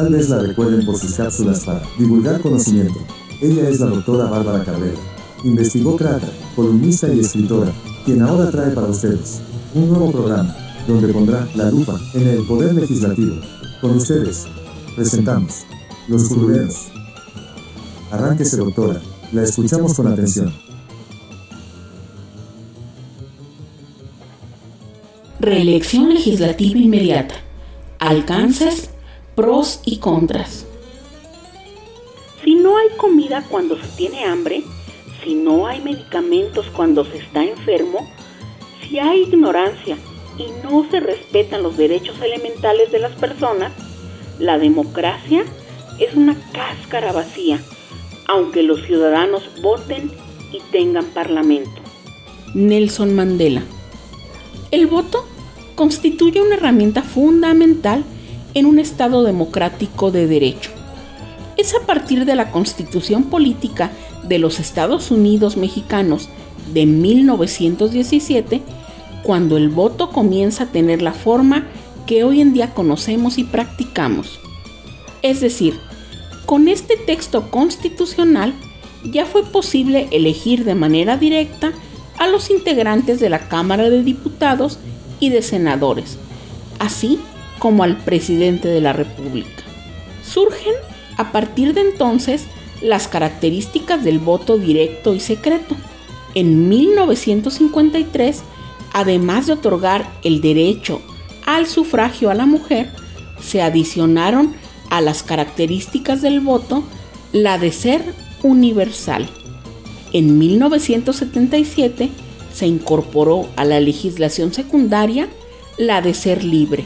Tal vez la recuerden por sus cápsulas para divulgar conocimiento. Ella es la doctora Bárbara Cabrera. Investigó Crata, columnista y escritora, quien ahora trae para ustedes un nuevo programa donde pondrá la lupa en el poder legislativo. Con ustedes, presentamos Los Curuleros. Arránquese, doctora. La escuchamos con atención. Reelección legislativa inmediata. Alcances, pros y contras. Si no hay comida cuando se tiene hambre, si no hay medicamentos cuando se está enfermo, si hay ignorancia y no se respetan los derechos elementales de las personas, la democracia es una cáscara vacía, aunque los ciudadanos voten y tengan parlamento. Nelson Mandela. El voto constituye una herramienta fundamental en un Estado democrático de derecho. Es a partir de la Constitución Política de los Estados Unidos Mexicanos de 1917 cuando el voto comienza a tener la forma que hoy en día conocemos y practicamos. Es decir, con este texto constitucional ya fue posible elegir de manera directa a los integrantes de la Cámara de Diputados y de Senadores, así como al presidente de la República. Surgen a partir de entonces las características del voto directo y secreto. En 1953 además de otorgar el derecho al sufragio a la mujer, se adicionaron a las características del voto la de ser universal. En 1977 se incorporó a la legislación secundaria la de ser libre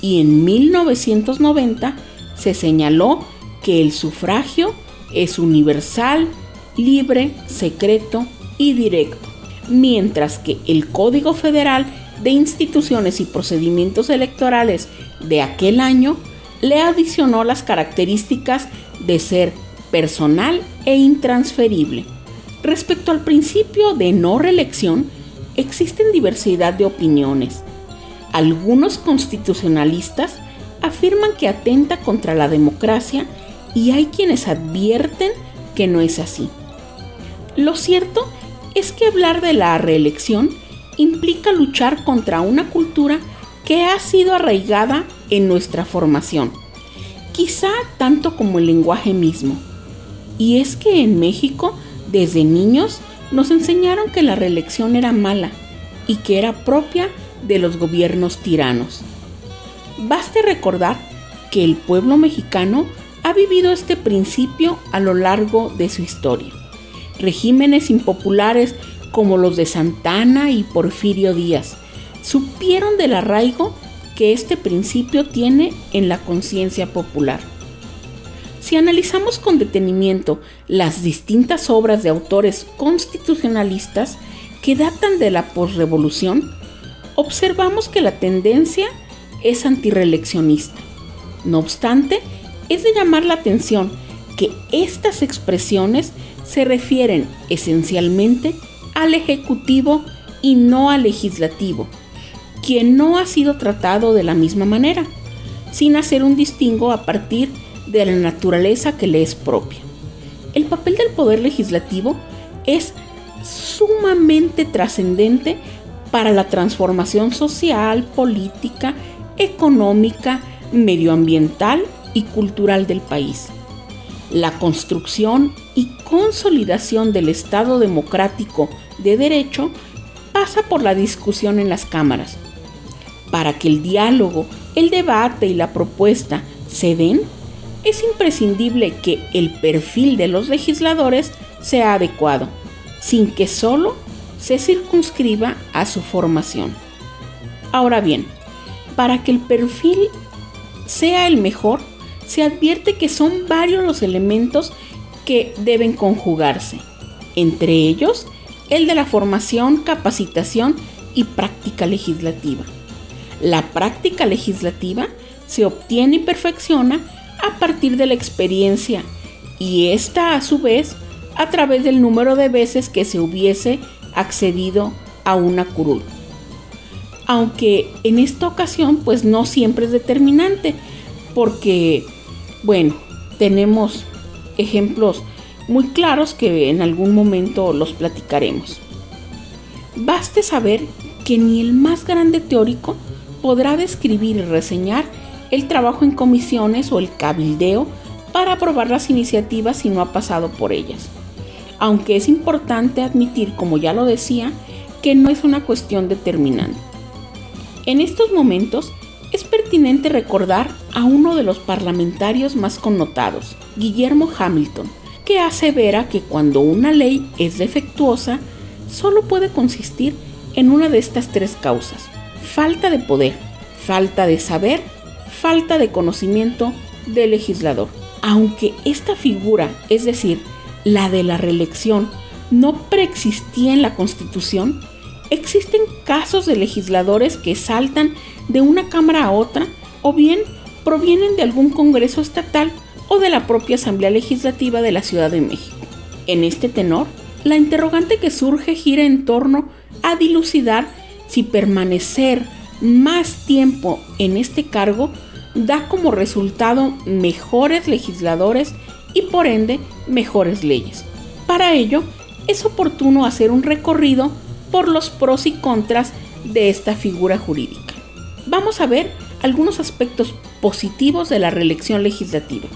y en 1990 se señaló que el sufragio es universal, libre, secreto y directo mientras que el Código Federal de Instituciones y Procedimientos Electorales de aquel año le adicionó las características de ser personal e intransferible. Respecto al principio de no reelección, existen diversidad de opiniones. Algunos constitucionalistas afirman que atenta contra la democracia y hay quienes advierten que no es así. Lo cierto es que hablar de la reelección implica luchar contra una cultura que ha sido arraigada en nuestra formación, quizá tanto como el lenguaje mismo. Y es que en México, desde niños, nos enseñaron que la reelección era mala y que era propia de los gobiernos tiranos. Baste recordar que el pueblo mexicano ha vivido este principio a lo largo de su historia regímenes impopulares como los de Santana y Porfirio Díaz supieron del arraigo que este principio tiene en la conciencia popular. Si analizamos con detenimiento las distintas obras de autores constitucionalistas que datan de la posrevolución, observamos que la tendencia es antireeleccionista. No obstante, es de llamar la atención que estas expresiones se refieren esencialmente al Ejecutivo y no al Legislativo, quien no ha sido tratado de la misma manera, sin hacer un distingo a partir de la naturaleza que le es propia. El papel del Poder Legislativo es sumamente trascendente para la transformación social, política, económica, medioambiental y cultural del país la construcción y consolidación del Estado democrático de derecho pasa por la discusión en las cámaras. Para que el diálogo, el debate y la propuesta se den, es imprescindible que el perfil de los legisladores sea adecuado, sin que solo se circunscriba a su formación. Ahora bien, para que el perfil sea el mejor, se advierte que son varios los elementos que deben conjugarse, entre ellos el de la formación, capacitación y práctica legislativa. La práctica legislativa se obtiene y perfecciona a partir de la experiencia y esta a su vez a través del número de veces que se hubiese accedido a una curul. Aunque en esta ocasión pues no siempre es determinante porque Bueno, tenemos ejemplos muy claros que en algún momento los platicaremos. Baste saber que ni el más grande teórico podrá describir y reseñar el trabajo en comisiones o el cabildeo para aprobar las iniciativas si no ha pasado por ellas. Aunque es importante admitir, como ya lo decía, que no es una cuestión determinante. En estos momentos es pertinente recordar a uno de los parlamentarios más connotados, Guillermo Hamilton, que asevera que cuando una ley es defectuosa, solo puede consistir en una de estas tres causas. Falta de poder, falta de saber, falta de conocimiento del legislador. Aunque esta figura, es decir, la de la reelección, no preexistía en la Constitución, existen casos de legisladores que saltan de una Cámara a otra o bien provienen de algún Congreso estatal o de la propia Asamblea Legislativa de la Ciudad de México. En este tenor, la interrogante que surge gira en torno a dilucidar si permanecer más tiempo en este cargo da como resultado mejores legisladores y por ende mejores leyes. Para ello, es oportuno hacer un recorrido por los pros y contras de esta figura jurídica. Vamos a ver algunos aspectos positivos de la reelección legislativa.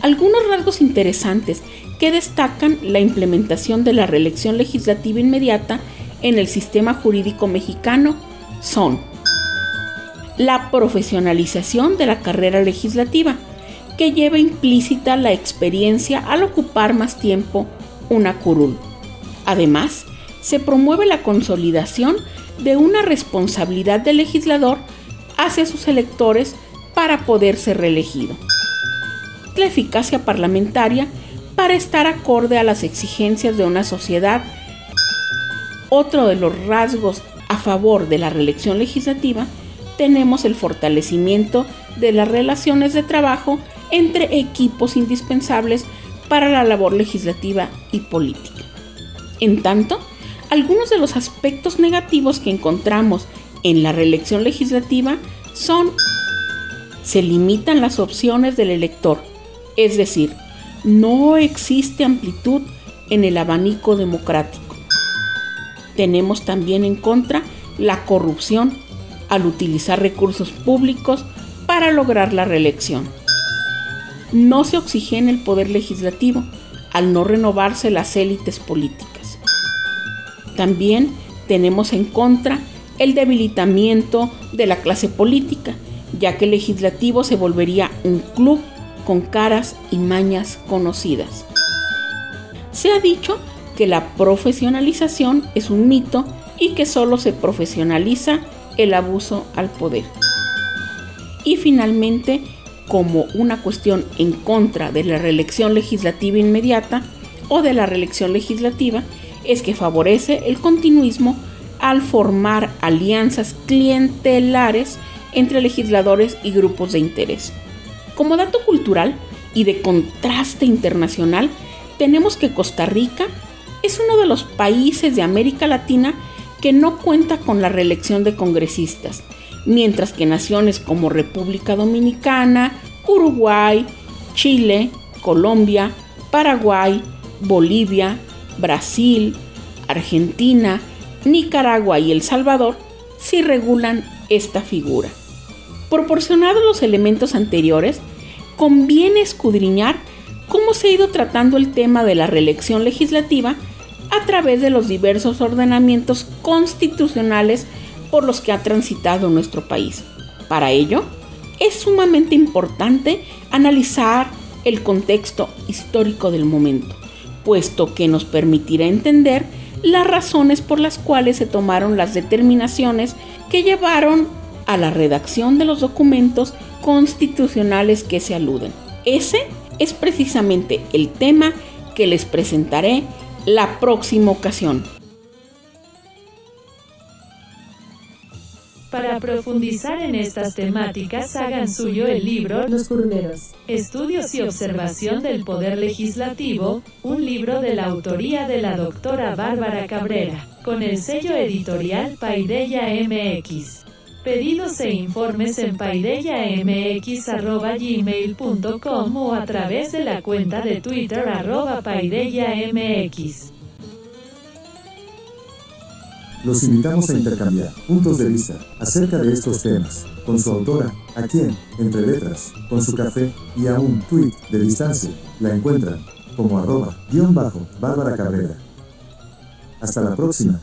Algunos rasgos interesantes que destacan la implementación de la reelección legislativa inmediata en el sistema jurídico mexicano son la profesionalización de la carrera legislativa, que lleva implícita la experiencia al ocupar más tiempo una curul. Además, se promueve la consolidación de una responsabilidad del legislador hacia sus electores para poder ser reelegido. La eficacia parlamentaria para estar acorde a las exigencias de una sociedad. Otro de los rasgos a favor de la reelección legislativa tenemos el fortalecimiento de las relaciones de trabajo entre equipos indispensables para la labor legislativa y política. En tanto, algunos de los aspectos negativos que encontramos en la reelección legislativa son se limitan las opciones del elector, es decir, no existe amplitud en el abanico democrático. Tenemos también en contra la corrupción al utilizar recursos públicos para lograr la reelección. No se oxigena el poder legislativo al no renovarse las élites políticas. También tenemos en contra el debilitamiento de la clase política, ya que el legislativo se volvería un club con caras y mañas conocidas. Se ha dicho que la profesionalización es un mito y que solo se profesionaliza el abuso al poder. Y finalmente, como una cuestión en contra de la reelección legislativa inmediata o de la reelección legislativa, es que favorece el continuismo al formar alianzas clientelares entre legisladores y grupos de interés. Como dato cultural y de contraste internacional, tenemos que Costa Rica es uno de los países de América Latina que no cuenta con la reelección de congresistas, mientras que naciones como República Dominicana, Uruguay, Chile, Colombia, Paraguay, Bolivia, Brasil, Argentina, Nicaragua y El Salvador sí regulan esta figura. Proporcionados los elementos anteriores, conviene escudriñar cómo se ha ido tratando el tema de la reelección legislativa a través de los diversos ordenamientos constitucionales por los que ha transitado nuestro país. Para ello, es sumamente importante analizar el contexto histórico del momento, puesto que nos permitirá entender las razones por las cuales se tomaron las determinaciones que llevaron a la redacción de los documentos constitucionales que se aluden. Ese es precisamente el tema que les presentaré la próxima ocasión. Profundizar en estas temáticas, hagan suyo el libro Los Curuleros. Estudios y observación del Poder Legislativo, un libro de la autoría de la doctora Bárbara Cabrera, con el sello editorial Paideya MX. Pedidos e informes en paideyamx.gmail.com o a través de la cuenta de Twitter arroba paideyamx. Los invitamos a intercambiar puntos de vista acerca de estos temas con su autora, a quien, entre letras, con su café y a un tweet de distancia, la encuentran como arroba guion bajo Bárbara Cabrera. Hasta la próxima.